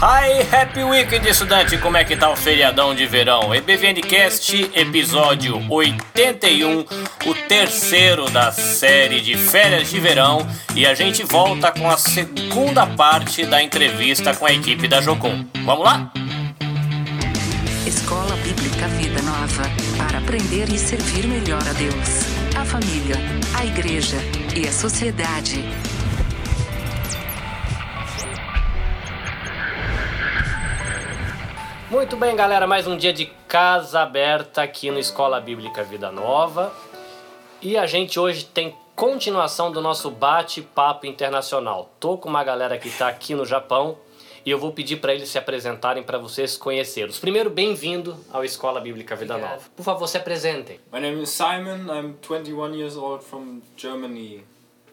Hi, Happy Weekend, estudante! Como é que tá o feriadão de verão? EBVNcast, episódio 81, o terceiro da série de férias de verão, e a gente volta com a segunda parte da entrevista com a equipe da Jocum. Vamos lá? Escola Bíblica Vida Nova para aprender e servir melhor a Deus, a família, a igreja e a sociedade. Muito bem, galera, mais um dia de casa aberta aqui no Escola Bíblica Vida Nova. E a gente hoje tem continuação do nosso bate-papo internacional. Tô com uma galera que está aqui no Japão e eu vou pedir para eles se apresentarem para vocês conhecê-los. Primeiro, bem-vindo ao Escola Bíblica Vida Obrigado. Nova. Por favor, se apresentem. My name is Simon. I'm 21 years old from Germany.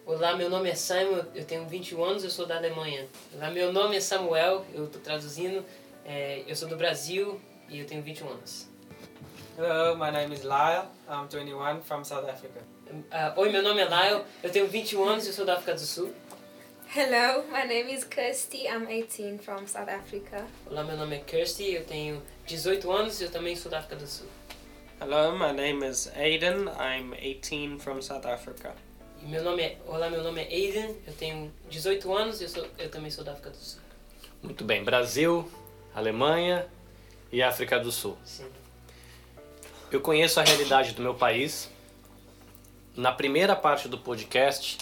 Olá, meu nome é Simon, eu tenho 21 anos, eu sou da Alemanha. Olá, meu nome é Samuel, eu estou traduzindo, é, eu sou do Brasil e eu tenho 21 anos. Hello, my name is Lyle. I'm 21 from South Africa. Ah, Oi, meu nome é Lyle, eu tenho 21 anos e eu sou da África do Sul. Hello, my name is Kirsty. I'm 18 from South Africa. Olá, meu nome é Kirsty, eu tenho 18 anos e eu também sou da África do Sul. Hello, my name is Aiden. I'm 18 from South Africa. E meu nome é, olá, meu nome é Aiden, eu tenho 18 anos e eu, sou, eu também sou da África do Sul. Muito bem, Brasil, Alemanha e África do Sul. Sim. Eu conheço a realidade do meu país. Na primeira parte do podcast,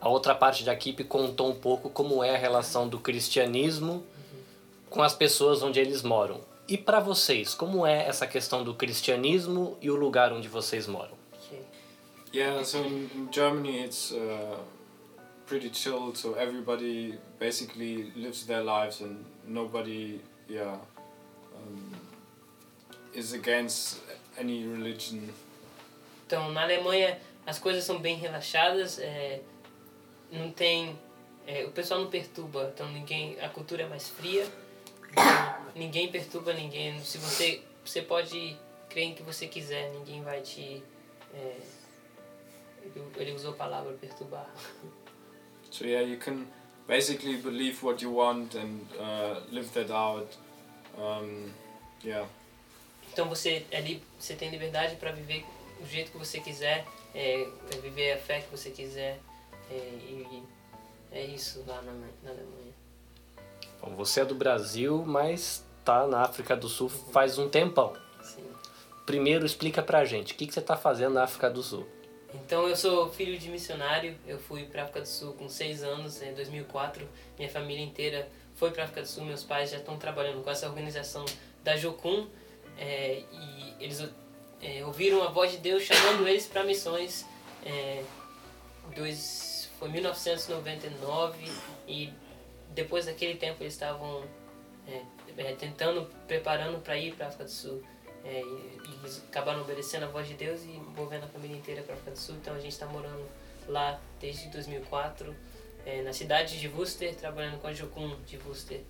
a outra parte da equipe contou um pouco como é a relação do cristianismo com as pessoas onde eles moram. E para vocês, como é essa questão do cristianismo e o lugar onde vocês moram? Yeah, so in, in Germany it's uh, pretty chilled. So everybody basically lives their lives, and nobody, yeah, um, is against any religion. Então, na Alemanha as coisas são bem relaxadas, é, não tem, é, o pessoal não perturba, então ninguém, a cultura é mais fria, então, ninguém perturba ninguém. Se você, você pode crer em que você quiser, ninguém vai te, é, ele- ele usou a palavra perturbar. So yeah, you can basically believe what you want and uh, live that out. Um, yeah. Então você ali você tem liberdade para viver do jeito que você quiser, é, é viver a fé que você quiser, é, e é isso lá na, na Alemanha. Bom, você é do Brasil, mas tá na África do Sul faz um tempão. Sim. Primeiro, explica pra gente, o que, que você tá fazendo na África do Sul? Então eu sou filho de missionário, eu fui para África do Sul com seis anos, em 2004, minha família inteira foi para África do Sul, meus pais já estão trabalhando com essa organização da Jocum é, e eles é, ouviram a voz de Deus chamando eles para missões. É, dois, foi 1999 e depois daquele tempo eles estavam é, é, tentando, preparando para ir para África do Sul. É, e, e acabaram obedecendo a voz de Deus e envolvendo a família inteira para África do Sul. Então a gente está morando lá desde 2004, é, na cidade de Worcester, trabalhando com a Jocum de Worcester.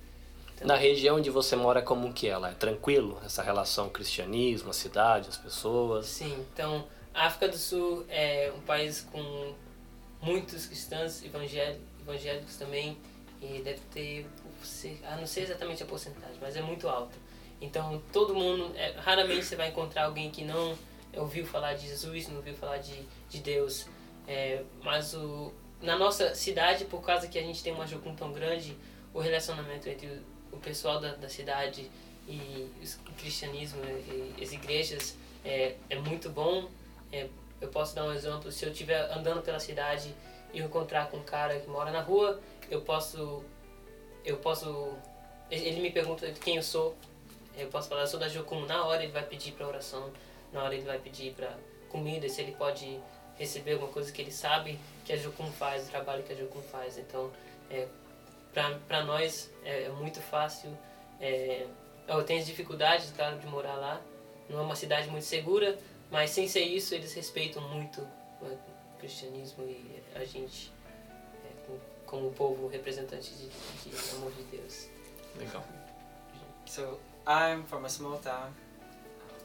Então, Na região onde você mora, como que é lá? É tranquilo essa relação cristianismo, a cidade, as pessoas? Sim, então a África do Sul é um país com muitos cristãos evangélicos, também e deve ter, ah, não sei exatamente a porcentagem, mas é muito alta. Então todo mundo, é, raramente você vai encontrar alguém que não ouviu falar de Jesus, não ouviu falar de, de Deus. É, mas o, na nossa cidade, por causa que a gente tem uma Jocum tão grande, o relacionamento entre o, o pessoal da, da cidade e o cristianismo e, as igrejas é, é muito bom. É, eu posso dar um exemplo, se eu estiver andando pela cidade e encontrar com um cara que mora na rua, eu posso eu posso ele me pergunta quem eu sou, eu posso falar eu sou da Jocum, na hora ele vai pedir para oração, na hora ele vai pedir para comida, se ele pode receber alguma coisa que ele sabe que a Jocum faz, o trabalho que a Jocum faz. Então, é, para nós é, é muito fácil. É, eu tenho as dificuldades, claro, de morar lá. Não é uma cidade muito segura, mas sem ser isso, eles respeitam muito o cristianismo e a gente, é, com- como povo representante de, de amor de Deus. Legal. So I'm from a small town.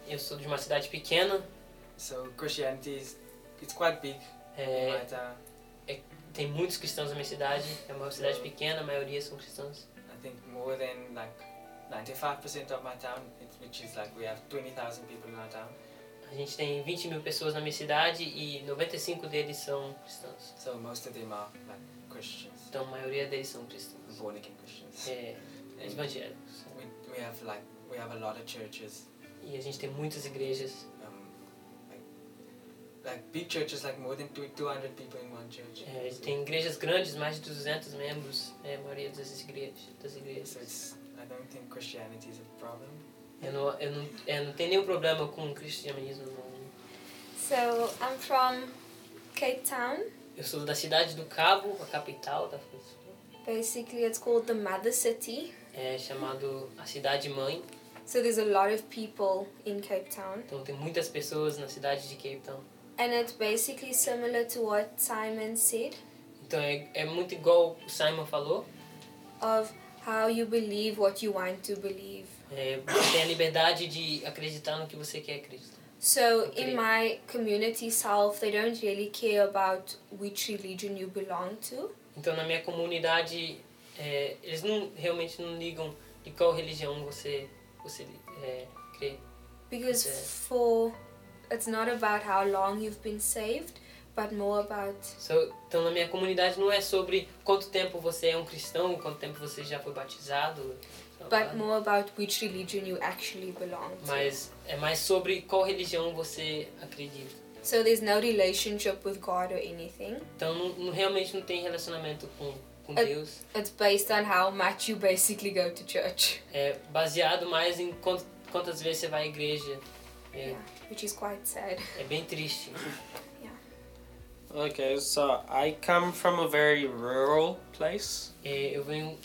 Eu sou de uma cidade pequena, So Christianity is it's quite big é, my town. tem muitos cristãos na minha cidade, é uma cidade pequena, a maioria são cristãos. think more than like 95% of my town, which is like we have 20,000 people in our town. A gente tem 20 mil pessoas na minha cidade e 95 deles são cristãos. So most of them are like Christians, Então a maioria deles são cristãos. born again Christians. É, evangélicos. We, have like we have a lot of churches, E a gente tem muitas igrejas. um, like, like big churches, like more than two, 200 people in one church. É, so, tem igrejas grandes, mais de 200 membros, é, a maioria das igrejas. Das igrejas. so it's I don't think Christianity is a problem. Eu não, eu não, eu não tenho nenhum problema com o cristianismo. Não. So I'm from Cape Town. Eu sou da cidade do Cabo, a capital da. Basically, it's called the mother city. É chamado a cidade mãe. So there's a lot of people in Cape Town. Então tem muitas pessoas na cidade de Cape Town. And it's basically similar to what Simon said Então é, é muito igual o Simon falou. of how you believe what you want to believe. É, você tem a liberdade de acreditar no que você quer acreditar. So in my community self, they don't really care about which religion you belong to. Então na minha comunidade, é, eles não realmente não ligam de qual religião você, você é, crê. Because Okay. for it's not about how long you've been saved, but more about So, então na minha comunidade não é sobre quanto tempo você é um cristão, quanto tempo você já foi batizado. but more about which religion you actually belong to. Mas é mais sobre qual religião você acredita. So there's no relationship with God or anything. Então não, não- realmente não tem relacionamento com, com É- Deus. It's based on how much you basically go to church. É baseado mais em quant, quantas vezes você vai à igreja. É, Yeah, which is quite sad. é bem triste. Okay, so I come from a very rural place. É, eu venho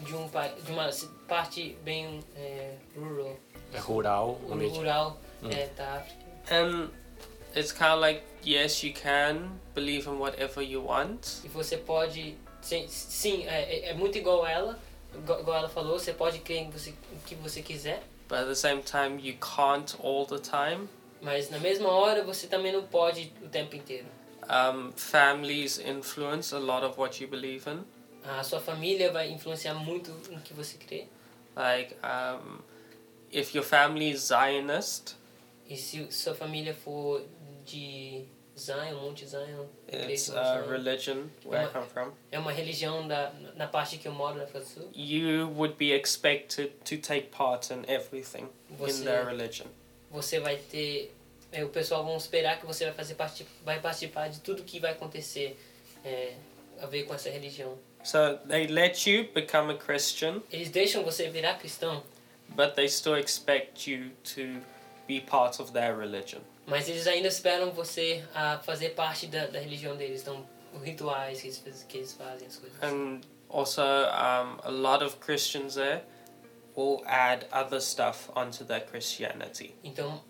de, um, de uma parte bem é, rural, É rural, rural é, da África. And it's kind of like, yes, you can believe in whatever you want, E você pode. Sim, sim é, é- é muito igual ela. Igual ela falou, você pode crer em você, que você quiser. but at the same time, you can't all the time. Mas na mesma hora você também não pode o tempo inteiro. Um, families influence a lot of what you believe in. A sua família vai influenciar muito no que você crê. Like, um, if your family is Zionist, E se sua família for de Zion, Monte Zion, it's a religion where I come from. é uma religião da, na parte que eu moro, na África do Sul, You would be expected to take part in everything in their religion. você vai ter. é, o pessoal vão esperar que você vai fazer parte, vai participar de tudo que vai acontecer é, a ver com essa religião. So they let you become a Christian, Eles deixam você virar cristão, but they still expect you to be part of their religion. Mas eles ainda esperam você a fazer parte da, da religião deles. Então, os rituais que eles, que eles fazem, as coisas. And also, um, a lot of Christians there will add other stuff onto their Christianity. Então,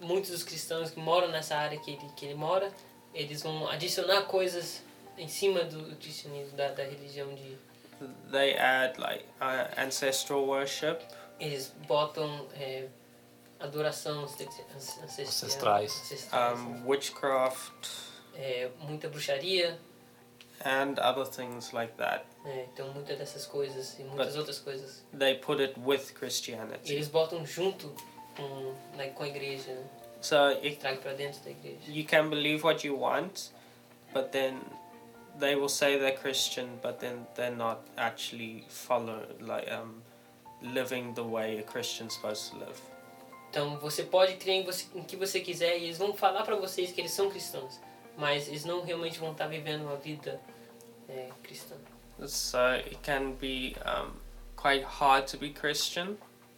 muitos dos cristãos que moram nessa área que ele, que ele mora, eles vão adicionar coisas em cima do cristianismo, da, da religião de... They add like uh, ancestral worship, Eles botam é, adoração ance- ance- ancestral, Ancestrais. ancestrais, um, witchcraft, é, muita bruxaria, and other things like that. é, então muitas dessas coisas e muitas But- outras coisas. They put it with Christianity. eles botam junto com, né, com a igreja. So it, tragam para dentro da igreja. you can believe what you want, but then they will say they're Christian, but then they're not actually follow like um, living the way a Christian's supposed to live. Então você pode crer em, você, em que você quiser e eles vão falar para vocês que eles são cristãos, mas eles não realmente vão estar vivendo uma vida é, cristã. So it can be um, quite hard to be Christian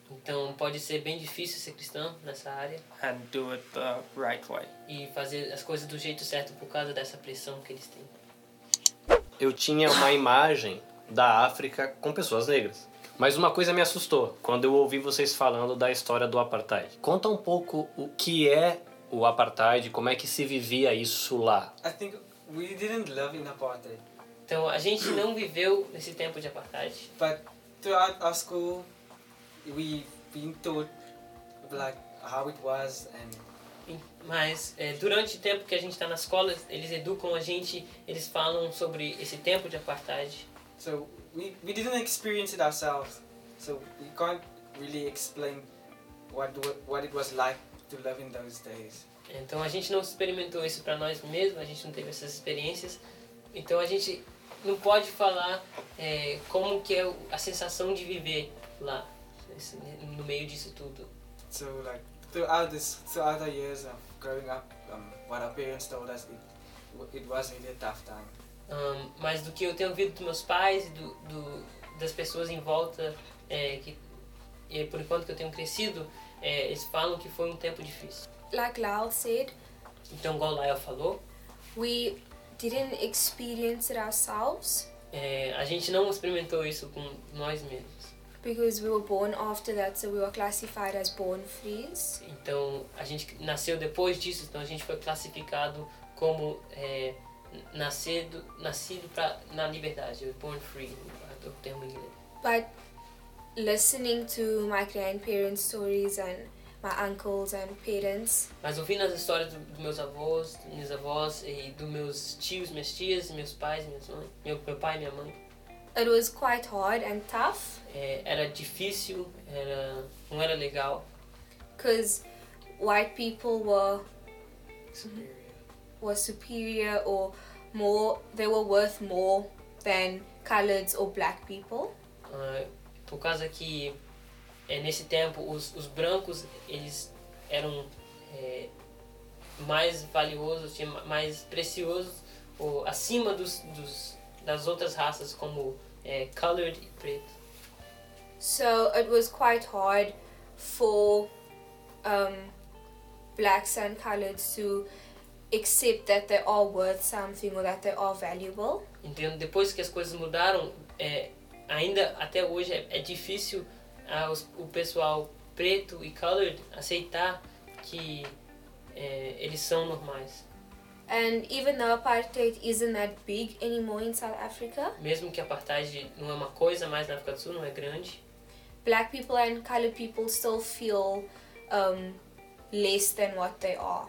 Então pode ser bem difícil ser cristão nessa área and do it the right way. e fazer as coisas do jeito certo por causa dessa pressão que eles têm. Eu tinha uma imagem da África com pessoas negras. Mas uma coisa me assustou quando eu ouvi vocês falando da história do apartheid. Conta um pouco o que é o apartheid, como é que se vivia isso lá. I think we didn't live in apartheid, Então a gente não viveu nesse tempo de apartheid, but throughout our school, we've been taught like how it was and mas é, durante o tempo que a gente está na escola, eles educam a gente, eles falam sobre esse tempo de apartheid. so we, we didn't experience it ourselves, so we can't really explain what what, it was like to live in those days. Então a gente não experimentou isso para nós mesmos, a gente não teve essas experiências. Então a gente não pode falar é, como que é a sensação de viver lá, no meio disso tudo. So like throughout this throughout the years of growing up, um, what our parents told us, it it was really a tough time. Ahn, mas do que eu tenho ouvido dos meus pais e do, do- das pessoas em volta, é, que e por enquanto que eu tenho crescido, é, eles falam que foi um tempo difícil. Like Lyle said, Então, igual Lael falou, we didn't experience it ourselves é, a gente não experimentou isso com nós mesmos. because we were born after that, so we were classified as born frees. Então, a gente nasceu depois disso, então a gente foi classificado como é, nascido, nascido pra, na liberdade, born free, o termo inglês. But listening to my grandparents' stories and my uncles and parents, Mas ouvindo as histórias do- dos meus avós, minhas avós e dos meus tios, minhas tias, meus pais, minhas mães, meu, meu pai e minha mãe, it was quite hard and tough é, era difícil, era, não era legal, because white people were Superior. Were superior or more they were worth more than coloreds or black people ah, por causa que é, nesse tempo os, os brancos eles eram é, mais valiosos, mais preciosos, ou acima dos, dos, das outras raças como é, colored e preto. so it was quite hard for um, blacks and coloreds to accept that they are worth something or that they are valuable. Então, depois que as coisas mudaram, é, ainda até hoje é, é difícil ah, os- o pessoal preto e colored aceitar que é, eles são normais. and even though apartheid isn't that big anymore in south africa Mesmo que a apartheid não é uma coisa mais na África do Sul, não é grande, black people and colored people still feel um, less than what they are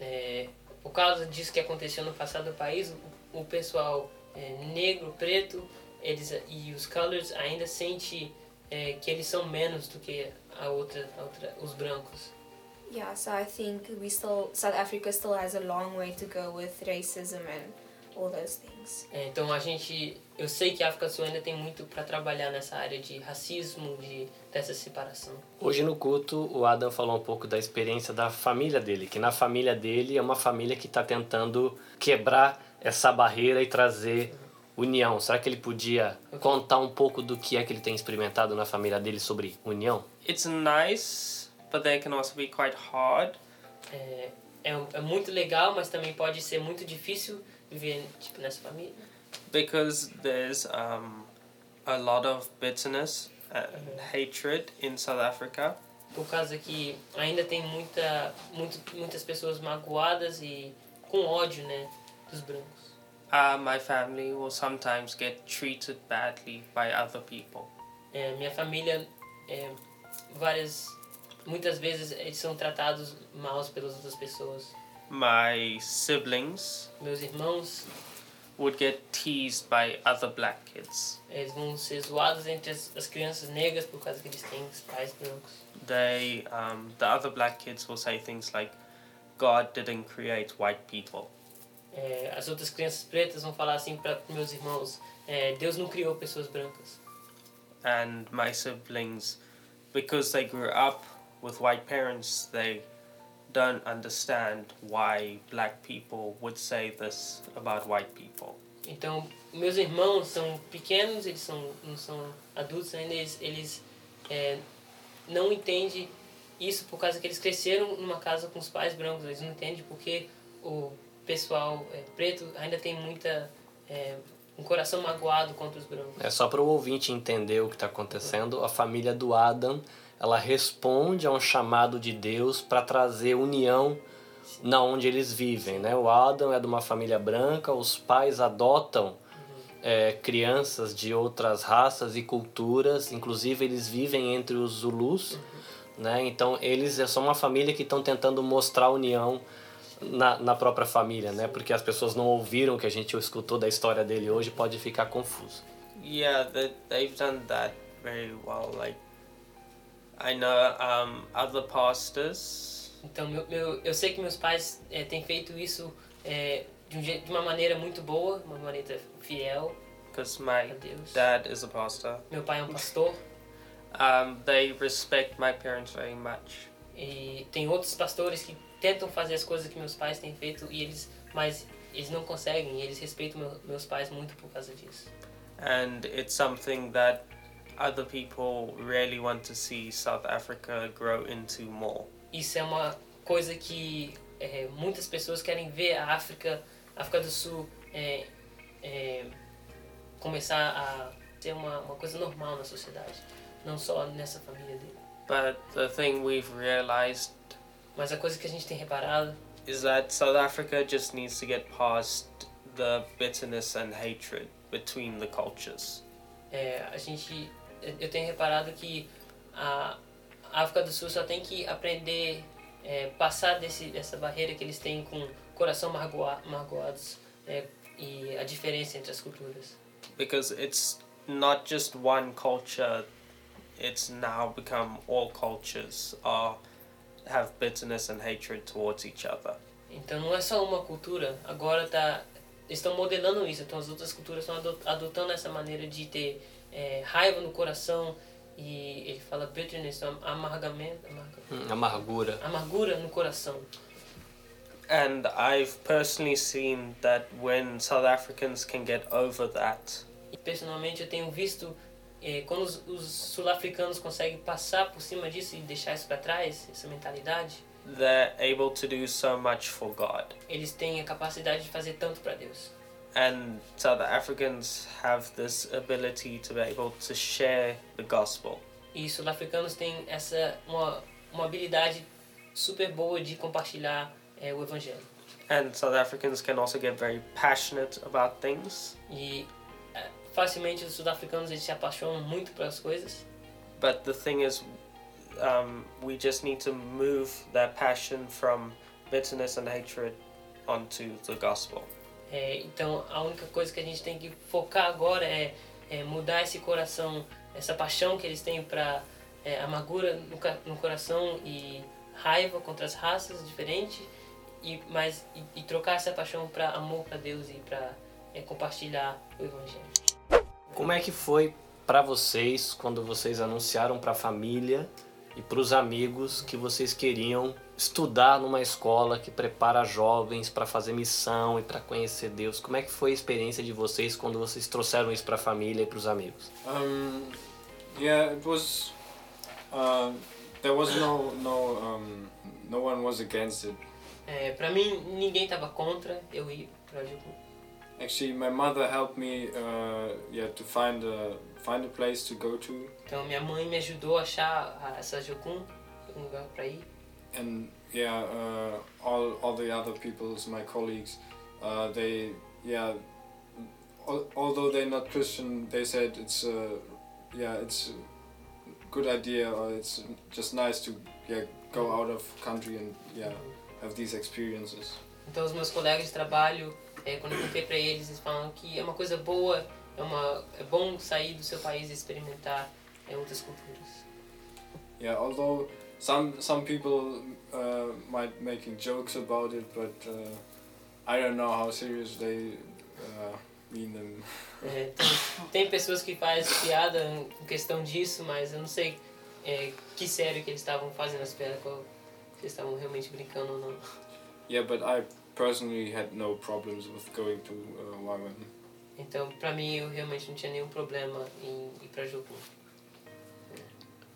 é, por causa disso que aconteceu no passado do país, o, o pessoal é, negro, preto, eles e os colors ainda sente é, que eles são menos do que a outra, a outra, os brancos. Yeah, so I think we still South Africa still has a long way to go with racism and all those things. É, então a gente, eu sei que a África do Sul ainda tem muito para trabalhar nessa área de racismo, de dessa separação. Hoje no culto, o Adam falou um pouco da experiência da família dele, que na família dele é uma família que está tentando quebrar essa barreira e trazer união. Será que ele podia contar um pouco do que é que ele tem experimentado na família dele sobre união? It's nice, but they can also be quite hard. É, é, é muito legal, mas também pode ser muito difícil viver tipo nessa família, because there's um, a lot of bitterness and hatred in South Africa. por causa que ainda tem muita, muito, muitas pessoas magoadas e com ódio, né, dos brancos. Uh, my family will sometimes get treated badly by other people. É, minha família, é, várias, muitas vezes eles são tratados mal pelas outras pessoas. My siblings Meus irmãos, would get teased by other black kids. eles vão ser zoados entre as, as crianças negras por causa que eles têm pais brancos. They, um, the other black kids will say things like, God didn't create white people. É, as outras crianças pretas vão falar assim para meus irmãos: é, Deus não criou pessoas brancas. And my siblings, because they grew up with white parents, they don't understand why black people would say this about white people. Então, meus irmãos são pequenos, eles são, não são adultos ainda, eles, eles é, não entendem isso por causa que eles cresceram numa casa com os pais brancos. Eles não entendem porque o pessoal é, preto ainda tem muita. É, um coração magoado contra os brancos. É só para o ouvinte entender o que está acontecendo. A família do Adam, ela responde a um chamado de Deus para trazer união na onde eles vivem, né? O Adam é de uma família branca, os pais adotam é, crianças de outras raças e culturas, inclusive eles vivem entre os Zulus, né? Então eles são uma família que estão tentando mostrar união na, na própria família, né? Porque as pessoas não ouviram o que a gente escutou da história dele hoje, pode ficar confuso. Yeah, they, they've done that very well. Like, I know um, other pastors, Então, meu, meu, eu sei que meus pais é, têm feito isso é, de, um jeito, de uma maneira muito boa, uma maneira fiel because my dad is a pastor. Meu pai é um pastor Um, they respect my parents very much. e tem outros pastores que tentam fazer as coisas que meus pais têm feito e eles, mas eles não conseguem. E eles respeitam meu, meus pais muito por causa disso. And it's something that other people really want to see South Africa grow into more. Isso é uma coisa que é, muitas pessoas querem ver a África, a África do Sul é, é, começar a ser uma, uma coisa normal na sociedade, não só nessa família dele. But the thing we've realized Mas a coisa que a gente tem reparado is that South Africa just needs to get past the bitterness and hatred between the cultures. é a gente, eu tenho reparado que a África do Sul só tem que aprender é, passar desse dessa barreira que eles têm com coração margoa, margoados é, e a diferença entre as culturas. Because it's not just one culture, it's now become all cultures are have bitterness and hatred towards each other. Então não é só uma cultura, agora tá estão modelando isso, então as outras culturas estão ado- adotando essa maneira de ter é, raiva no coração e ele fala bitterness, então, amargamento, amarga- Hum, Amargura. amargura no coração. And I've personally seen that when South Africans can get over that, E personalmente eu tenho visto é, quando os, os sul-africanos conseguem passar por cima disso e deixar isso para trás, essa mentalidade, they're able to do so much for God. eles têm a capacidade de fazer tanto para Deus. And South Africans have this ability to be able to share the gospel. E sul-africanos têm essa uma, uma habilidade super boa de compartilhar é, o evangelho. And South Africans can also get very passionate about things. E é, facilmente os sul-africanos eles se apaixonam muito pelas coisas. But the thing is, um, we just need to move that passion from bitterness and hatred onto the gospel. É, então a única coisa que a gente tem que focar agora é, é mudar esse coração, essa paixão que eles têm para é, amargura no, no coração e raiva contra as raças diferentes, e, mas, e, e trocar essa paixão para amor para Deus e para é, compartilhar o evangelho. Como é que foi pra vocês quando vocês anunciaram pra família e pros amigos que vocês queriam estudar numa escola que prepara jovens pra fazer missão e pra conhecer Deus? Como é que foi a experiência de vocês quando vocês trouxeram isso pra família e pros amigos? Um, yeah, it was. Uh, there was no no um, no one was against it. É, para mim ninguém estava contra eu ir para Jucu. Actually, my mother helped me. Uh, yeah, to find a find a place to go to, Então minha mãe me ajudou a achar a- essa Jocum, um lugar para ir. And yeah, uh, all all the other people's my colleagues, uh, they yeah. Al- although they're not Christian, they said it's uh, yeah it's a good idea or it's just nice to yeah go out of country and yeah have these experiences. Então os meus colegas de trabalho, é, quando eu contei para eles, eles falam que é uma coisa boa, é, uma, é bom sair do seu país e experimentar é, outras culturas. Yeah, although some some people uh, might making jokes about it, but uh, I don't know how serious they uh, mean them. É, tem, tem pessoas que fazem piada em questão disso, mas eu não sei é, que sério que eles estavam fazendo as piadas, qual- se eles estavam realmente brincando ou não. Yeah, but I personally had no problems with going to uh, YWAM. Então, pra mim, eu realmente não tinha nenhum problema em ir pra Jocum.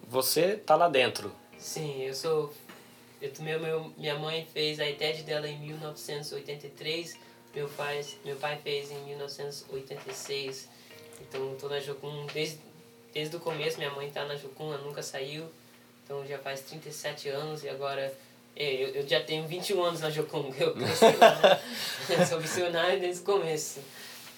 Você tá lá dentro. Sim, eu sou. Eu, meu, meu, minha mãe fez a ITED dela em 1983, meu pai, meu pai fez em 1986. Então eu tô na Jocum desde, desde o começo, minha mãe tá na Jocum, ela nunca saiu. Então já faz 37 anos e agora. é, Eu, eu já tenho 21 anos na Jocum, eu cresci lá, né? Eu sou missionário desde o começo.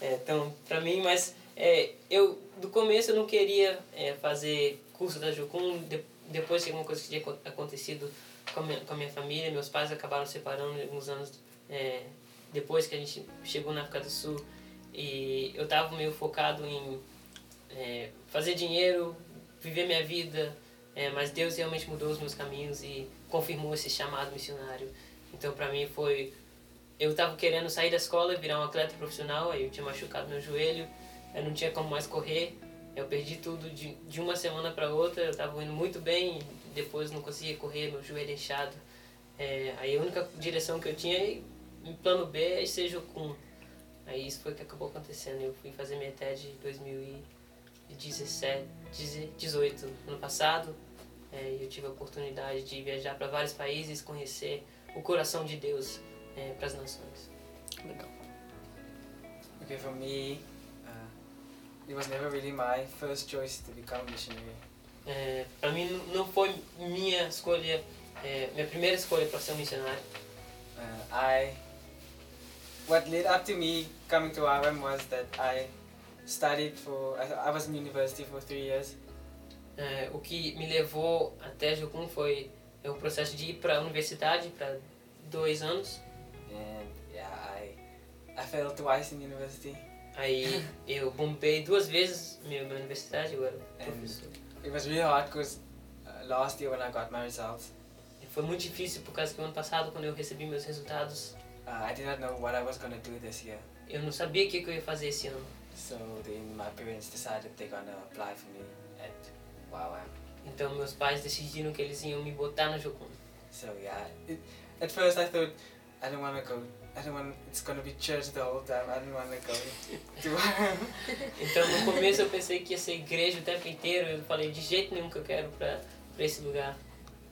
É, então, pra mim, mas é, eu do começo eu não queria é, fazer curso da Jocum, de, depois que alguma coisa que tinha acon- acontecido com a minha, com a minha família, meus pais acabaram separando alguns anos é, depois que a gente chegou na África do Sul e eu tava meio focado em é, fazer dinheiro, viver minha vida, é, mas Deus realmente mudou os meus caminhos e confirmou esse chamado missionário. Então, para mim foi eu estava querendo sair da escola e virar um atleta profissional, aí eu tinha machucado meu joelho, eu não tinha como mais correr, eu perdi tudo de, de uma semana para outra, eu estava indo muito bem, depois não conseguia correr, meu joelho inchado. É, aí a única direção que eu tinha, em plano B, é ser Jocum. Aí isso foi o que acabou acontecendo, eu fui fazer minha TED em 2017, 18, ano passado, é, eu tive a oportunidade de viajar para vários países, conhecer o coração de Deus é, para as nações. Legal. Okay, for me, it was never really my first choice to become a missionary. É, para mim não- não foi minha escolha, é, minha primeira escolha para ser um missionário. Uh, I, what led up to me coming to RM was that I studied for, I, I was in university for three years. É, o que me levou até Jocum foi é, o processo de ir para a universidade para dois anos. And yeah, I, I failed twice in university. Aí eu bombei duas vezes minha, minha universidade, eu era professor. It was really hard because uh, last year when I got my results, Foi muito difícil por causa que ano passado, quando eu recebi meus resultados, uh, I did not know what I was going to do this year. eu não sabia o que, que eu ia fazer esse ano. So then my parents decided they're to apply for me at WOW. Então meus pais decidiram que eles iam me botar no Jocum. So yeah, it, at first I thought I don't want to go. I don't want. It's going to be church the whole time. I don't want to go to RM. Então no começo eu pensei que ia ser igreja o tempo inteiro, eu falei de jeito nenhum que eu quero pra, pra esse lugar.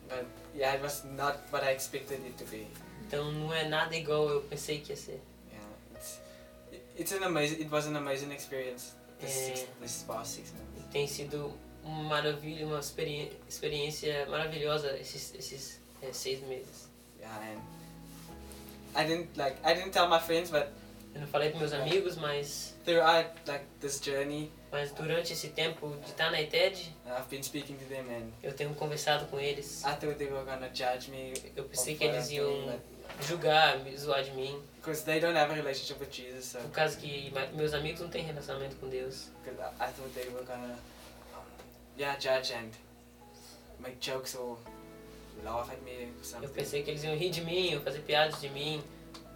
But yeah, it was not what I expected it to be. Então não é nada igual eu pensei que ia ser. Yeah, it's it, it's an amazing. It was an amazing experience. This, Yeah. six, this past six months. Tem sido uma maravilha, uma experi experiência maravilhosa esses, esses é, seis meses. Yeah, and I didn't like. I didn't tell my friends, but Eu não falei para meus amigos, mas, throughout like this journey, mas durante esse tempo de estar na ETED, I've been speaking to them, and eu tenho conversado com eles. I thought they were gonna judge me. Eu pensei que eles iam julgar, me zoar de mim, Because they don't have a relationship with Jesus, so por causa que meus amigos não têm relacionamento com Deus. because I, thought they were gonna, yeah, judge and make jokes or Eu something. pensei que eles iam rir de mim, ou fazer piadas de mim,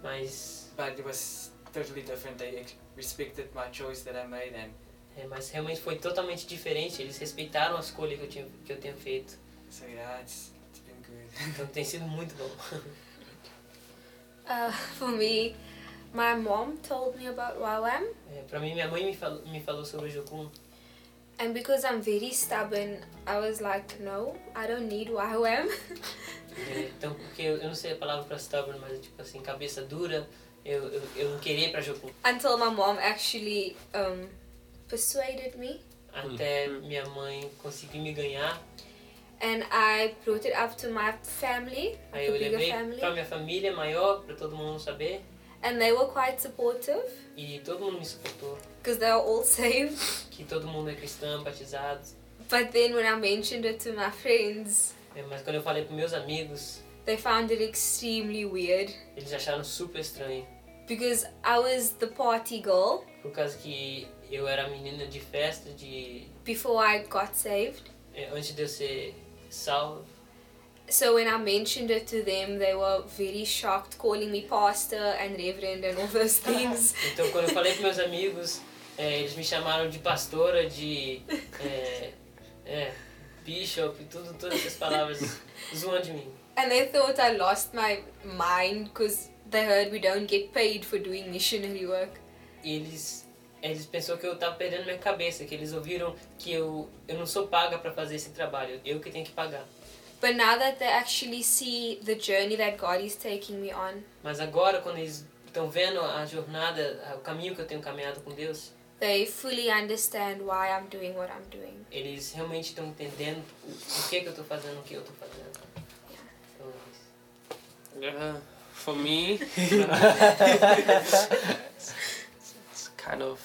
mas, But it was totally different. They respected my choice that I made, and é, mas realmente foi totalmente diferente. Eles respeitaram a escolha que eu, tinha, que eu tenho feito. so yeah, it's it's been good. Então tem sido muito bom. Uh, for me, my mom told me about YWAM, É, pra mim, minha mãe me falou, me falou sobre o Jocum. And because I'm very stubborn, I was like, no, I don't need YWAM. É, então, porque eu, eu não sei a palavra pra stubborn, mas tipo assim, cabeça dura, eu, eu, eu não queria ir pra Jocum. Until my mom actually um, persuaded me, Até minha mãe conseguir me ganhar. and I brought it up to my family, Aí eu levei family, pra minha família maior, pra todo mundo saber. and they were quite supportive E todo mundo me suportou. Because they are all saved. Que todo mundo é cristão, batizado. But then when I mentioned it to my friends, É, mas quando eu falei pros meus amigos, they found it extremely weird eles acharam super estranho. because I was the party girl Por causa que eu era menina de festa, de before I got saved. é, antes de eu ser salvo. So when I mentioned it to them, they were very shocked, calling me pastor and reverend and all those things. Então quando eu falei pros meus amigos, é, eles me chamaram de pastora, de é, é, bishop, tudo, todas essas palavras zoando de mim. and they thought I lost my mind because they heard we don't get paid for doing missionary work. E eles, eles pensou que eu tava perdendo minha cabeça, que eles ouviram que eu, eu não sou paga pra fazer esse trabalho, eu que tenho que pagar. But now that they actually see the journey that God is taking me on, Mas agora, quando eles estão vendo a jornada, o caminho que eu tenho caminhado com Deus, they fully understand why I'm doing what I'm doing. eles realmente estão entendendo o, o que que eu tô fazendo, o que eu tô fazendo. Yeah, for me, it's, kind of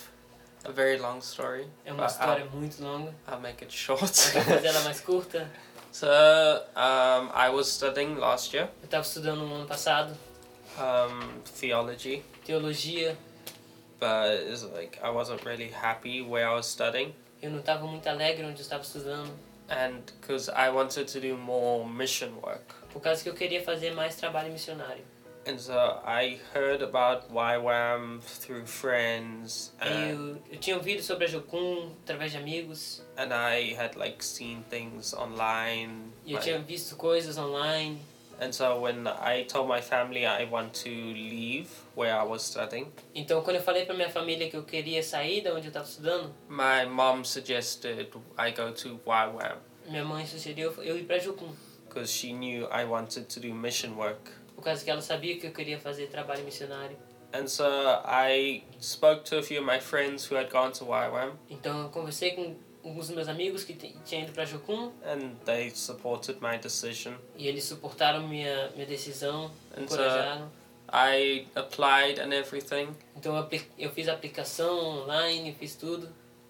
a very long story. É uma história muito longa, I'll, I'll make it short. vou fazer ela mais curta. so, um, I was studying last year Eu estava estudando no ano passado um, theology, teologia, but it's like I wasn't really happy where I was studying. Eu não estava muito alegre onde eu estava estudando, and because I wanted to do more mission work. por causa que eu queria fazer mais trabalho missionário. And so I heard about YWAM through friends, and, Eu, eu tinha ouvido sobre a Jocum através de amigos, and I had like seen things online. e eu like- tinha visto coisas online. And so when I told my family I want to leave where I was studying, Então, quando eu falei pra minha família que eu queria sair da onde eu estava estudando, my mom suggested I go to YWAM minha mãe sugeriu eu ir pra Jocum, because she knew I wanted to do mission work. por causa que ela sabia que eu queria fazer trabalho missionário. And so I spoke to a few of my friends who had gone to YWAM, Então, eu conversei com alguns dos meus amigos que tinham ido pra Jocum, and they supported my decision. e eles suportaram minha, minha decisão, And so encorajaram. I applied and everything, Então, eu, fiz a aplicação online, fiz tudo.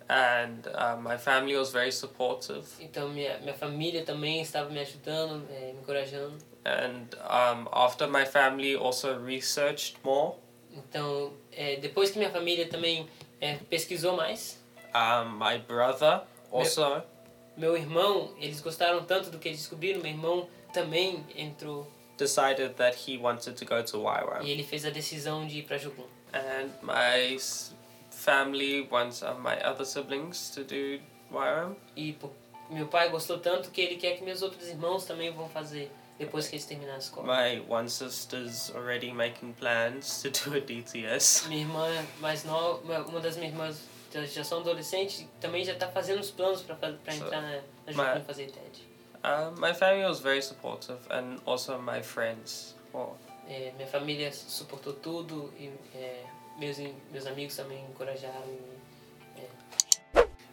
and uh, my family was very supportive. Então, minha, minha família também estava me ajudando, eh, me encorajando. And um, after my family also researched more, Então, eh, depois que minha família também eh, pesquisou mais, um, my brother also, meu irmão, eles gostaram tanto do que eles descobriram, meu irmão também entrou decided that he wanted to go to e YWAM. ele fez a decisão de ir para Jocum. And my family wants uh, my other siblings to do YWAM. E meu pai gostou tanto que ele quer que meus outros irmãos também vão fazer depois que eles terminarem a escola. My one sister's already making plans to do a DTS. Minha irmã mais nova, uma das minhas irmãs já, já são adolescentes, também já está fazendo os planos para entrar na, na Mas- fazer TED. Uh, my family was very supportive, and also my friends. Well, É, minha família suportou tudo e é, meus, meus amigos também encorajaram. E,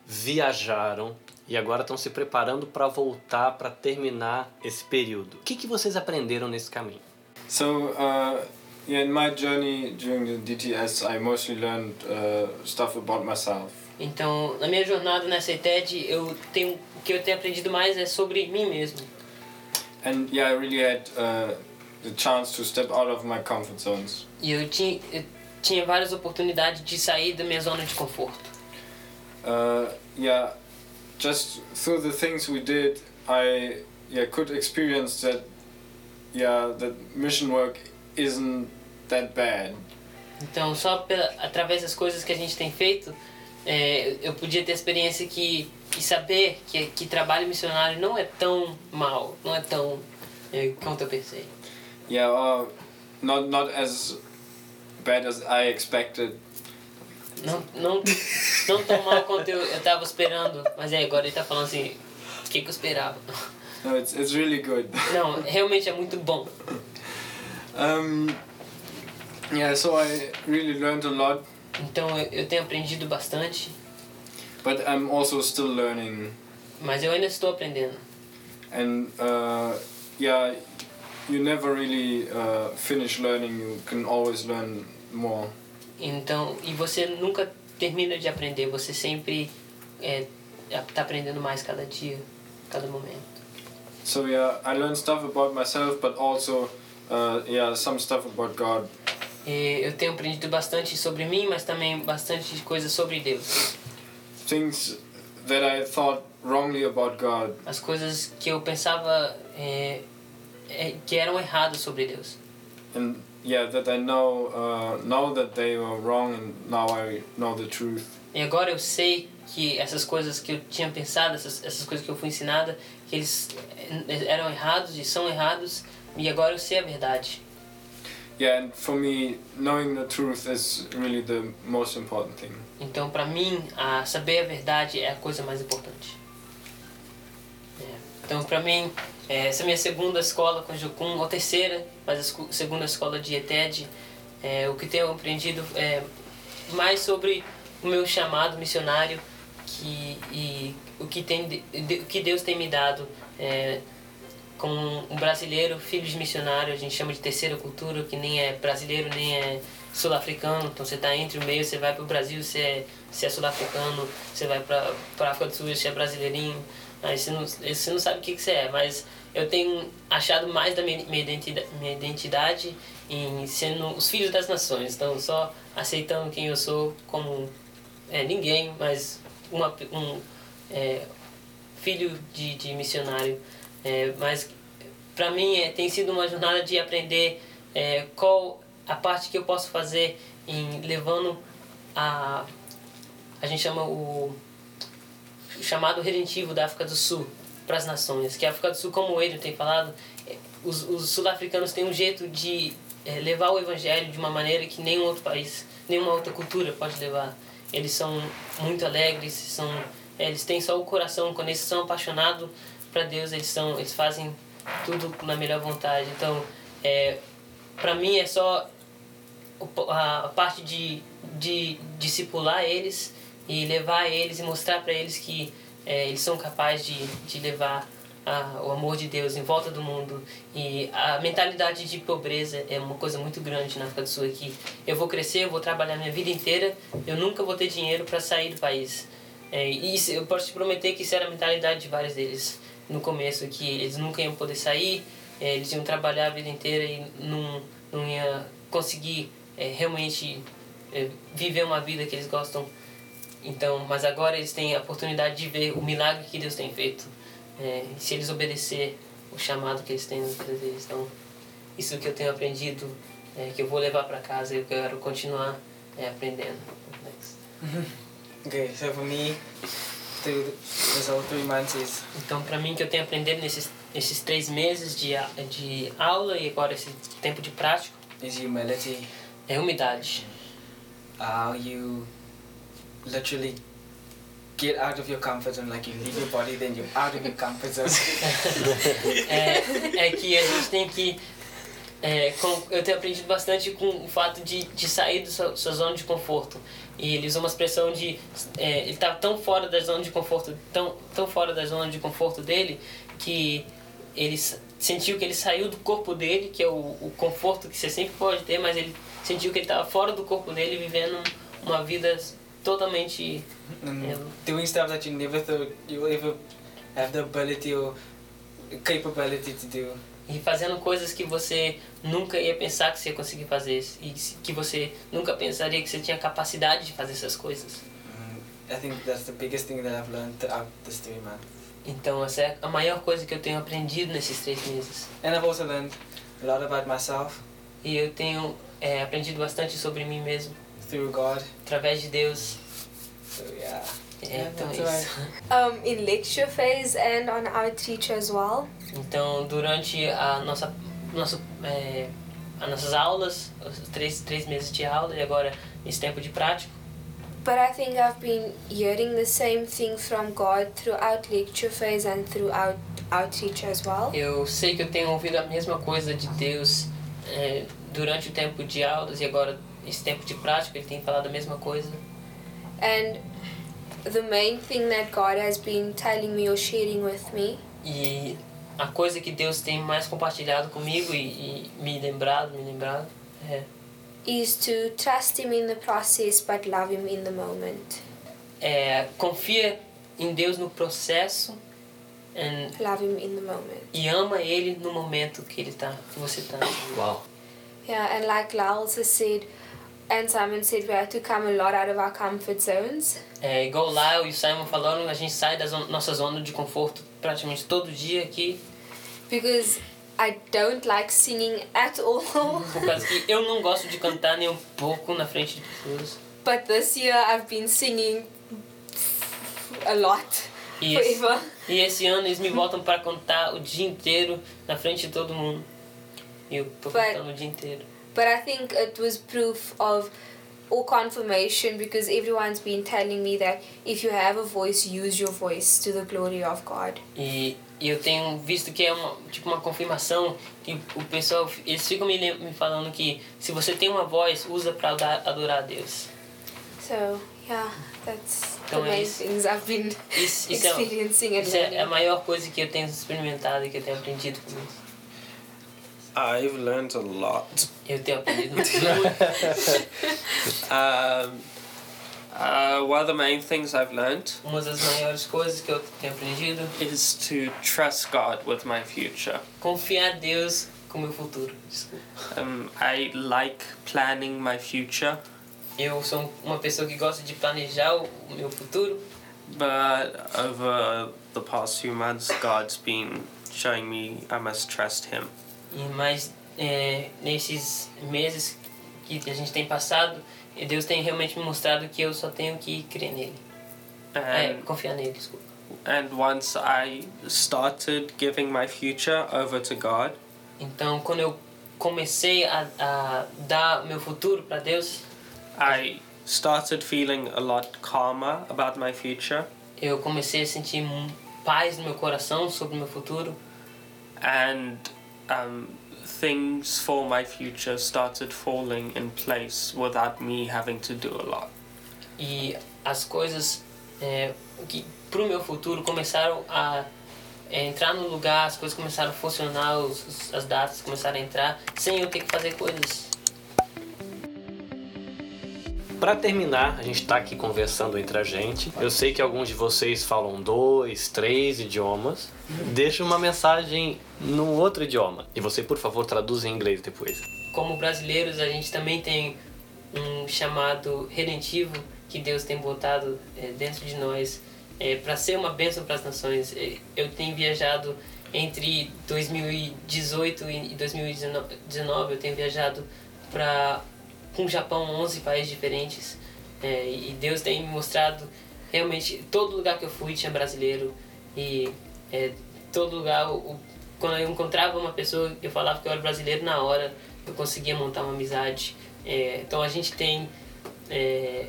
Viajaram e agora estão se preparando para voltar para terminar esse período. O que, que vocês aprenderam nesse caminho? So, uh, yeah, in my journey during the DTS, I mostly learned uh, stuff about myself. Então, na minha jornada nessa ETED, eu tenho, o que eu tenho aprendido mais é sobre mim mesmo. And yeah, I really had uh, the chance to step out of my comfort zones. E eu tinha, eu tinha várias oportunidades de sair da minha zona de conforto. Uh, yeah, just through the things we did, I yeah could experience that. Yeah, that mission work isn't that bad. Então, só pela, através das coisas que a gente tem feito, é, eu podia ter a experiência que, e saber que, que trabalho missionário não é tão mal, não é tão é, quanto eu pensei. Yeah, uh, not not as bad as I expected. Não, não, não tão mal quanto eu, eu tava esperando, mas é, agora ele tá falando assim, o que, que eu esperava. No, it's it's really good. Não, realmente é muito bom. um, yeah, so I really learned a lot, Então eu, tenho aprendido bastante, but I'm also still learning. mas eu ainda estou aprendendo. And uh, yeah, you never really uh, finish learning. You can always learn more. Então, e você nunca termina de aprender, você sempre é, tá aprendendo mais cada dia, cada momento. So yeah, I learned stuff about myself, but also uh, yeah, some stuff about God. E eu tenho aprendido bastante sobre mim, mas também bastante coisas sobre Deus. Things that I thought wrongly about God. As coisas que eu pensava é, é, que eram erradas sobre Deus. and yeah that i know uh, know that they were wrong and now i know the truth E agora eu sei que essas coisas que eu tinha pensado, essas, essas coisas que eu fui ensinada, que eles eh, eram errados e são errados, e agora eu sei a verdade. Yeah and for me knowing the truth is really the most important thing Então, para mim, a saber a verdade é a coisa mais importante. É. Então, para mim, é, essa é a minha segunda escola com Jocum, ou terceira, mas a segunda escola de ETED. É, o que tenho aprendido é mais sobre o meu chamado missionário que, e o que, tem, o que Deus tem me dado. É, como um brasileiro, filho de missionário, a gente chama de terceira cultura, que nem é brasileiro nem é sul-africano. Então você está entre o meio, você vai para o Brasil, você é, você é sul-africano, você vai para a África do Sul, você é brasileirinho. Aí você não, você não sabe o que, que você é, mas eu tenho achado mais da minha, minha, identidade, minha identidade em sendo os filhos das nações. Então só aceitando quem eu sou como é, ninguém, mas uma, um é, filho de, de missionário, é, mas para mim é, tem sido uma jornada de aprender é, qual a parte que eu posso fazer em levando a a gente chama o, o chamado redentivo da África do Sul para as nações, que a África do Sul, como Edson tem falado, é, os, os sul-africanos têm um jeito de é, levar o evangelho de uma maneira que nenhum outro país, nenhuma outra cultura pode levar. Eles são muito alegres, são, eles têm só o coração, quando eles são apaixonados para Deus, eles são, eles fazem tudo na melhor vontade. Então, é, para mim é só a parte de, de discipular eles e levar eles e mostrar para eles que é, eles são capazes de, de levar a, o amor de Deus em volta do mundo e a mentalidade de pobreza é uma coisa muito grande na África do Sul aqui. Eu vou crescer, eu vou trabalhar minha vida inteira, eu nunca vou ter dinheiro para sair do país. É, e isso, eu posso te prometer que isso era a mentalidade de vários deles no começo, que eles nunca iam poder sair, é, eles iam trabalhar a vida inteira e não, não ia conseguir é, realmente é, viver uma vida que eles gostam. Então, mas agora eles têm a oportunidade de ver o milagre que Deus tem feito. É, se eles obedecer o chamado que eles têm vida deles. Então, isso que eu tenho aprendido, é, que eu vou levar para casa e eu quero continuar é, aprendendo. Okay, so for me, three months is Então, para mim, que eu tenho aprendido nesses, nesses três meses de, de aula e agora esse tempo de prática is humility. é humildade. How you literally get out of your comfort zone, like you leave your body, then you're out of your comfort zone. é, é que a gente tem que. É, com- eu tenho aprendido bastante com o fato de, de sair da sua, sua zona de conforto. E ele usa uma expressão de. é, ele está tão fora da zona de conforto, tão, tão fora da zona de conforto dele, que ele sentiu que ele saiu do corpo dele, que é o, o conforto que você sempre pode ter, mas ele sentiu que ele estava fora do corpo dele, vivendo uma vida totalmente. Yeah. doing stuff that you never thought you ever have the ability or capability to do. E fazendo coisas que você nunca ia pensar que você ia conseguir fazer. E que você nunca pensaria que você tinha capacidade de fazer essas coisas. Mm, I think that's the biggest thing that I've learned throughout this three months. Então, essa é a maior coisa que eu tenho aprendido nesses três meses. And I've also learned a lot about myself E eu tenho é, aprendido bastante sobre mim mesmo, through God. através de Deus. So yeah. É, Yeah, então é isso. Um, in lecture phase and on outreach as well. Então, durante a nossa, nosso, é, as nossas aulas, os três, três meses de aula e agora esse tempo de prática, But I think I've been hearing the same thing from God throughout lecture phase and throughout outreach as well. Eu sei que eu tenho ouvido a mesma coisa de Deus é, durante o tempo de aulas e agora esse tempo de prática ele tem falado a mesma coisa. And the main thing that God has been telling me or sharing with me E a coisa que Deus tem mais compartilhado comigo e, e me lembrado, me lembrado, é, is to trust Him in the process but love Him in the moment. é confia em Deus no processo and- Love Him in the moment. e ama Ele no momento que ele tá, que você tá. Uau. Yeah, and like Lyle also said, and Simon said, we have to come a lot out of our comfort zones. É, igual lá e o Simon falando, a gente sai da zona- nossa zona de conforto praticamente todo dia aqui, because I don't like singing at all. por causa que eu não gosto de cantar nem um pouco na frente de pessoas. but this year I've been singing a lot E esse, e esse ano eles me botam para cantar o dia inteiro na frente de todo mundo. E eu tô But- cantando o dia inteiro. But I think it was proof of or confirmation because everyone's been telling me that if you have a voice, use your voice to the glory of God. E, eu tenho visto que é uma, tipo uma confirmação que o pessoal, eles ficam me, me falando que se você tem uma voz, usa para adorar a Deus. So yeah, that's Então the é main isso. things I've been Isso, isso, é, experiencing and isso é a maior coisa que eu tenho experimentado e que eu tenho aprendido com isso. I've learned a lot. Eu tenho aprendido muito. Um, uh, one of the main things I've learned Uma das maiores coisas que eu tenho aprendido is to trust God with my future. confiar em Deus com meu futuro. Um, I like planning my future. Eu sou uma pessoa que gosta de planejar o o meu futuro But over the past few months, God's been showing me I must trust Him. E mais é, nesses meses que a gente tem passado, Deus tem realmente me mostrado que eu só tenho que crer nele. É, And, confiar nele, desculpa. and once I started giving my future over to God, Então, quando eu comecei a, a dar meu futuro para Deus, I started feeling a lot calmer about my future. eu comecei a sentir paz no meu coração sobre o meu futuro. and um, things for my future started falling in place without me having to do a lot. E as coisas é, que pro meu futuro começaram a é, entrar no lugar, as coisas começaram a funcionar, os- as datas começaram a entrar sem eu ter que fazer coisas. Para terminar, a gente está aqui conversando entre a gente. Eu sei que alguns de vocês falam dois, três idiomas. Deixa uma mensagem no outro idioma. E você, por favor, traduz em inglês depois. Como brasileiros, a gente também tem um chamado redentivo que Deus tem botado é, dentro de nós para ser uma bênção para as nações. É, Eu tenho viajado entre 2018 e 2019, eu tenho viajado para com o Japão 11 países diferentes é, e Deus tem me mostrado realmente todo lugar que eu fui tinha brasileiro e é, todo lugar o- quando eu encontrava uma pessoa eu falava que eu era brasileiro na hora eu conseguia montar uma amizade É, então a gente tem é,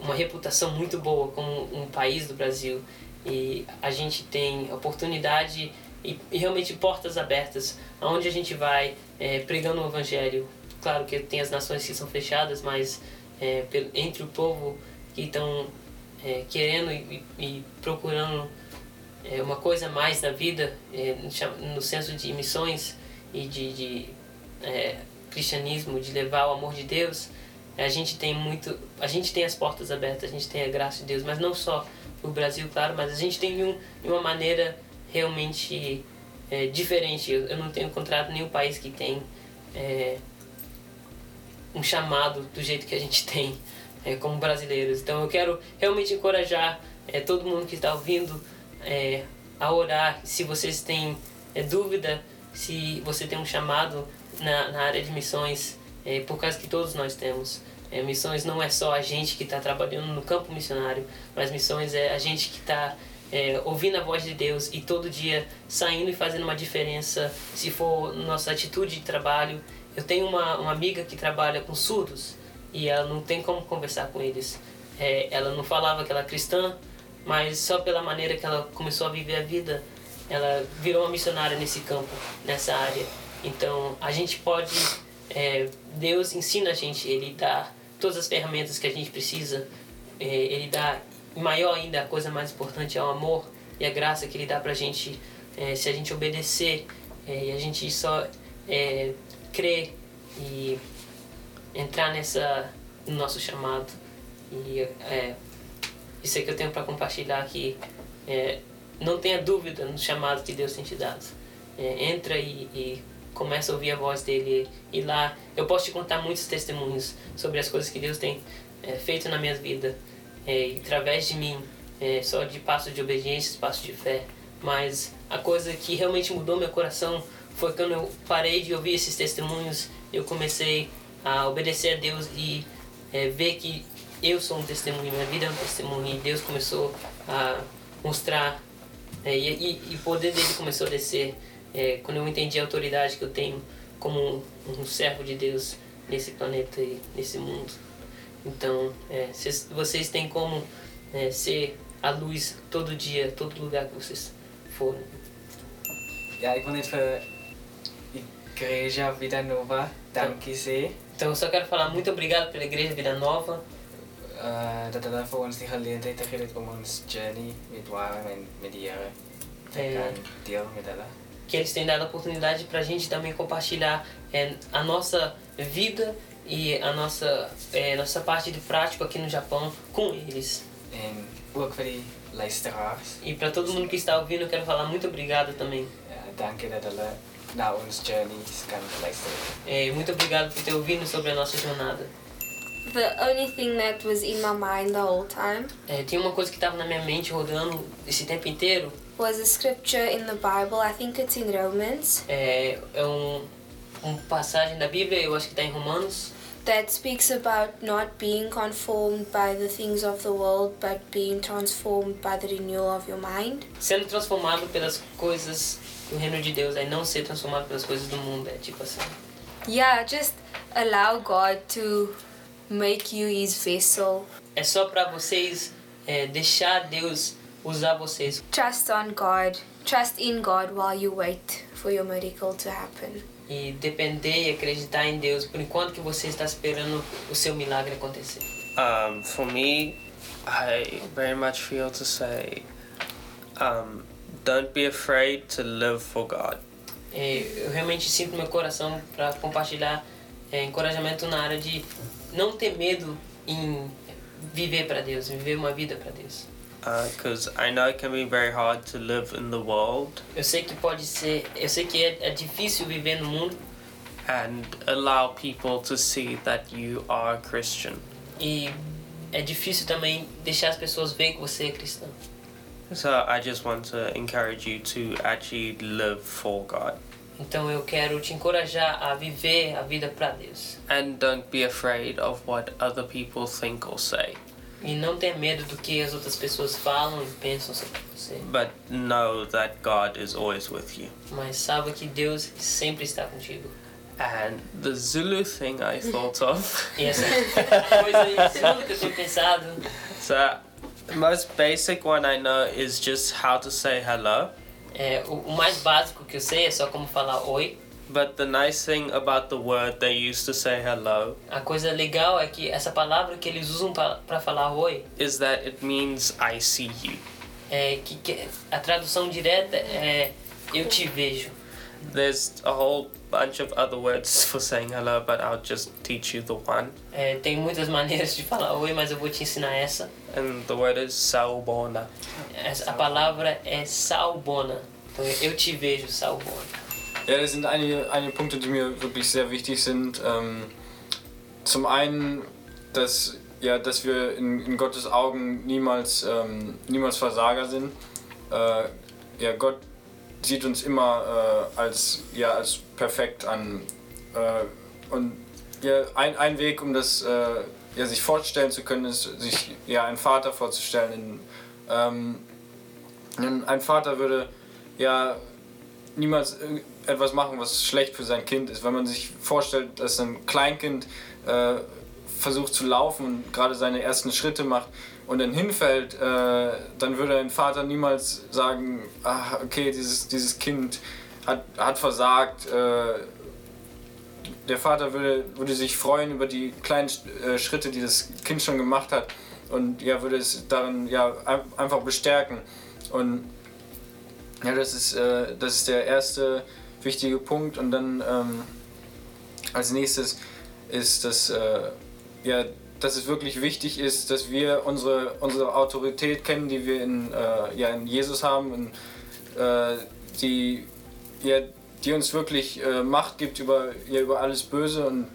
uma reputação muito boa como um país do Brasil e a gente tem oportunidade e, e realmente portas abertas aonde a gente vai é, pregando o evangelho claro que tem as nações que são fechadas mas é, entre o povo que estão é, querendo e, e- procurando é, uma coisa mais na vida é, no senso de missões e de, de é, cristianismo de levar o amor de Deus a gente tem muito a gente tem as portas abertas a gente tem a graça de Deus mas não só o Brasil claro mas a gente tem de, um, de uma maneira realmente é, diferente. Eu, eu não tenho encontrado nenhum país que tem um chamado do jeito que a gente tem é, como brasileiros. Então eu quero realmente encorajar é, todo mundo que está ouvindo é, a orar. Se vocês têm é, dúvida se você tem um chamado na, na área de missões é, por causa que todos nós temos. É, missões não é só a gente que está trabalhando no campo missionário mas missões é a gente que está é, ouvindo a voz de Deus e todo dia saindo e fazendo uma diferença se for nossa atitude de trabalho eu tenho uma, uma amiga que trabalha com surdos e ela não tem como conversar com eles. É, ela não falava que ela é cristã mas só pela maneira que ela começou a viver a vida ela virou uma missionária nesse campo nessa área. Então a gente pode é, Deus ensina a gente ele dá todas as ferramentas que a gente precisa. É, ele dá maior ainda a coisa mais importante é o amor e a graça que ele dá pra gente é, se a gente obedecer é, e a gente só é, crer e entrar nessa no nosso chamado. E é, isso é que eu tenho para compartilhar aqui. É, não tenha dúvida no chamado que Deus tem te dado. É, entra e, e começa a ouvir a voz dele. E lá eu posso te contar muitos testemunhos sobre as coisas que Deus tem é, feito na minha vida. É, e através de mim é, só de passos de obediência passos de fé. Mas a coisa que realmente mudou meu coração foi quando eu parei de ouvir esses testemunhos eu comecei a obedecer a Deus e é, ver que eu sou um testemunho, minha vida é um testemunho e Deus começou a mostrar é, e, e, e o poder dele começou a descer é, quando eu entendi a autoridade que eu tenho como um, um servo de Deus nesse planeta e nesse mundo. Então, é, cês- vocês têm como é, ser a luz todo dia, todo lugar que vocês forem. Ja, ik wil net voor Igreja Vida Nova danken Então, eu só quero falar muito obrigado pela Igreja Vida Nova, uh, dat vir ons die geleentheid gegee het om ons journey met Warm en met te É. deel que eles têm dado a oportunidade para a gente também compartilhar é, a nossa vida e a nossa, é, nossa parte de prático aqui no Japão com eles. En ook vir die luisteraars. E para todo mundo que está ouvindo, eu quero falar muito obrigado também. Uh, dankie dat na ons journeys kan luister. É, muito obrigado por ter ouvido sobre a nossa jornada. the only thing that was in my mind the whole time É, tinha uma coisa que estava na minha mente rodando esse tempo inteiro. was a scripture in the Bible. I think it's in Romans É, é um, um passagem da Bíblia, eu acho que está em Romanos, that speaks about not being conformed by the things of the world, but being transformed by the renewal of your mind. sendo transformado pelas coisas do reino de Deus, é não ser transformado pelas coisas do mundo, é tipo assim. Yeah, just allow God to make you His vessel. É só para vocês é, deixar Deus usar vocês. Trust on God. Trust in God while you wait for your miracle to happen. E depender e acreditar em Deus por enquanto que você está esperando o seu milagre acontecer. Um, for me, I very much feel to say, um, don't be afraid to live for God. É, eu realmente sinto meu coração para compartilhar é, encorajamento na área de não ter medo em viver para Deus, em viver uma vida para Deus. Because I know it can be very hard to live in the world Eu sei que pode ser, eu sei que é, é difícil viver no mundo and allow people to see that you are Christian. e é difícil também deixar as pessoas verem que você é cristão. So I just want to encourage you to actually live for God. Então eu quero te encorajar a viver a vida para Deus And don't be afraid of what other people think or say. e não ter medo do que as outras pessoas falam e pensam sobre você. But know that God is always with you. Mas saiba que Deus sempre está contigo. And the Zulu thing I thought of. E essa coisa segunda que eu tenho pensado So, the most basic one I know is just how to say hello. é o, o mais básico que eu sei é só como falar oi. But the nice thing about the word they use to say hello A coisa legal é que essa palavra que eles usam para falar oi is that it means I see you. é que, que a tradução direta é eu te vejo. There's a whole bunch of other words for saying hello, but I'll just teach you the one. É, tem muitas maneiras de falar oi, mas eu vou te ensinar essa. And the word is saubona. A palavra é salbona. Então eu te vejo, salbona. Ja, das sind einige, einige Punkte, die mir wirklich sehr wichtig sind. Ähm, zum einen, dass, ja, dass wir in, in Gottes Augen niemals, ähm, niemals Versager sind. Äh, ja, Gott sieht uns immer äh, als, ja, als perfekt an. Äh, und ja, ein, ein Weg, um das äh, ja, sich vorstellen zu können, ist, sich ja, einen Vater vorzustellen. In, ähm, ein Vater würde ja niemals etwas machen, was schlecht für sein Kind ist. Wenn man sich vorstellt, dass ein Kleinkind äh, versucht zu laufen und gerade seine ersten Schritte macht und dann hinfällt, äh, dann würde ein Vater niemals sagen, ah, okay, dieses, dieses Kind hat, hat versagt. Äh, der Vater würde, würde sich freuen über die kleinen äh, Schritte, die das Kind schon gemacht hat und ja, würde es darin ja, ein- einfach bestärken. Und ja, das ist, äh, das ist der erste wichtige Punkt. Und dann ähm, als nächstes ist, dass, äh, ja, dass es wirklich wichtig ist, dass wir unsere, unsere Autorität kennen, die wir in, äh, ja, in Jesus haben, und, äh, die, ja, die uns wirklich äh, Macht gibt über, ja, über alles Böse. Und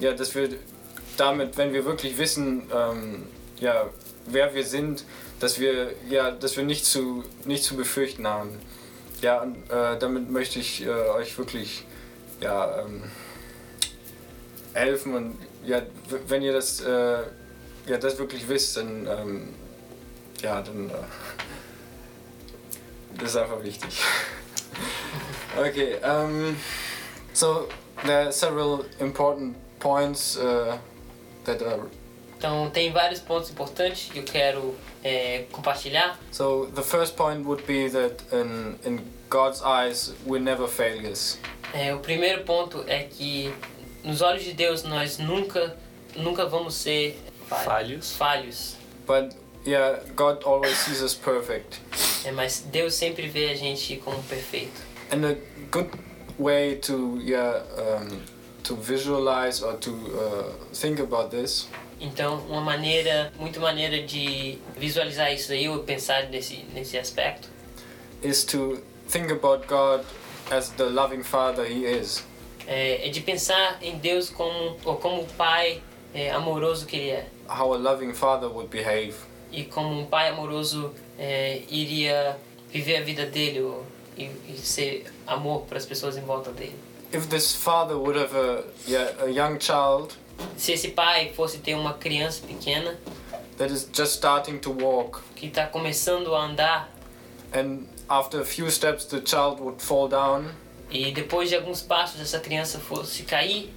ja, dass wir damit, wenn wir wirklich wissen, ähm, ja, wer wir sind, dass wir, ja, dass wir nicht zu, nicht zu befürchten haben. Ja, und äh, damit möchte ich äh, euch wirklich ja, ähm, helfen und ja, wenn ihr das, äh, ja, das wirklich wisst, dann, ähm, ja, dann äh, das ist einfach wichtig. okay, um, so there are several important points uh, that are Então tem vários pontos importantes que eu quero é, compartilhar. So the first point would be that in, in God's eyes we're never failures. É, o primeiro ponto é que nos olhos de Deus nós nunca, nunca vamos ser Falhos. falhos. But yeah, God always sees us perfect. É, mas Deus sempre vê a gente como perfeito. And a good way to yeah um, to visualize or to uh, think about this Então, uma maneira, muito maneira de visualizar isso aí, ou pensar nesse, nesse aspecto, is to think about God as the loving Father He is. É, é de pensar em Deus como, ou como o Pai é, amoroso que ele é. how a loving father would behave. E como um pai amoroso é, iria viver a vida dele ou, e, e ser amor para as pessoas em volta dele. If this father would have a, yeah, a young child Se esse pai fosse ter uma criança pequena that is just starting to walk, que está começando a andar and after a few steps the child would fall down, e depois de alguns passos essa criança fosse cair,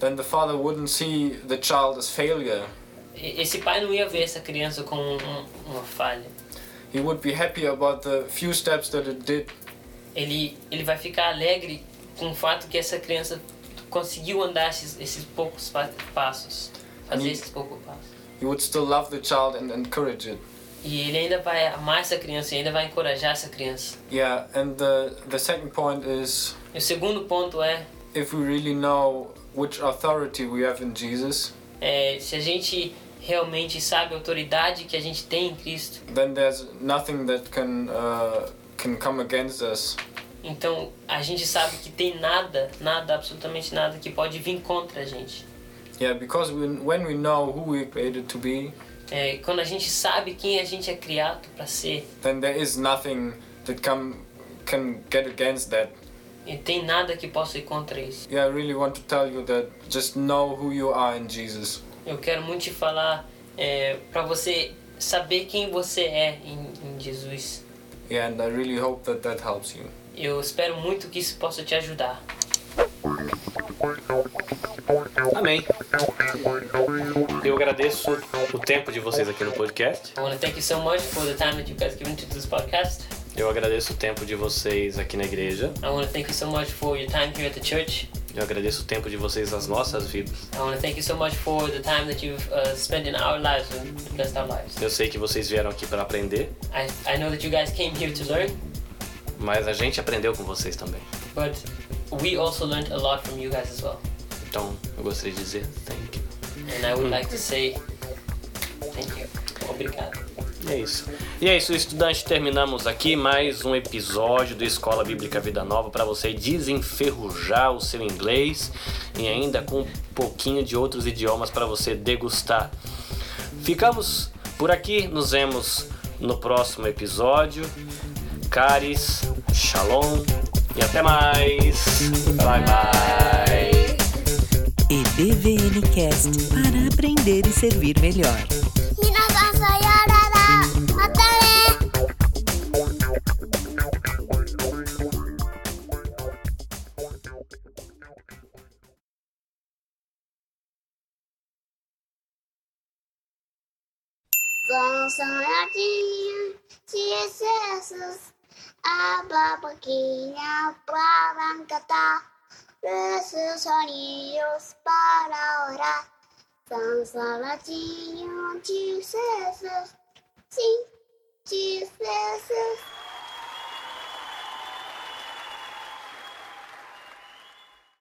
then the father wouldn't see the child as failure. esse pai não ia ver essa criança como um- uma falha. He would be happy about the few steps that it did, Ele, ele vai ficar alegre com o fato que essa criança conseguiu andar esses, esses poucos pa- passos, fazer esses poucos passos. he would still love the child and encourage it. E ele ainda vai amar essa criança e ainda vai encorajar essa criança. Yeah, and the, the second point is E o segundo ponto é, if we really know which authority we have in Jesus, é se a gente realmente sabe a autoridade que a gente tem em Cristo, then there's nothing that can uh, can come against us. então a gente sabe que tem nada, nada, absolutamente nada que pode vir contra a gente. Yeah, because when we know who we're created to be, É, quando a gente sabe quem a gente é criado para ser, then there is nothing that can get against that. e tem nada que possa ir contra isso. Yeah, I really want to tell you that just know who you are in Jesus. Eu quero muito te falar é, para você saber quem você é em, em Jesus. Yeah, and I really hope that that helps you. Eu espero muito que isso possa te ajudar. Amém. Eu agradeço o tempo de vocês aqui no podcast. I want to thank you so much for the time that you guys given to this podcast. Eu agradeço o tempo de vocês aqui na igreja. I want to thank you so much for your time here at the church. Eu agradeço o tempo de vocês nas nossas vidas. I want to thank you so much for the time that you've uh, spent in our lives and blessed our lives. Eu sei que vocês vieram aqui para aprender, I, I know that you guys came here to learn, mas a gente aprendeu com vocês também. but we also learned a lot from you guys as well. Então, eu gostaria de dizer thank you. And I would like to say thank you. Obrigado. E é isso. E é isso, estudante. Terminamos aqui mais um episódio do Escola Bíblica Vida Nova para você desenferrujar o seu inglês e ainda com um pouquinho de outros idiomas para você degustar. Ficamos por aqui, nos vemos no próximo episódio. Caris, Shalom e até mais. Bye bye. EBVN Cast para aprender e servir melhor. Com sonhadinhos de excessos. Abba pequeña puedan cantar sus sonidos para orar. San Salvatino, Jesus, sí, Jesus.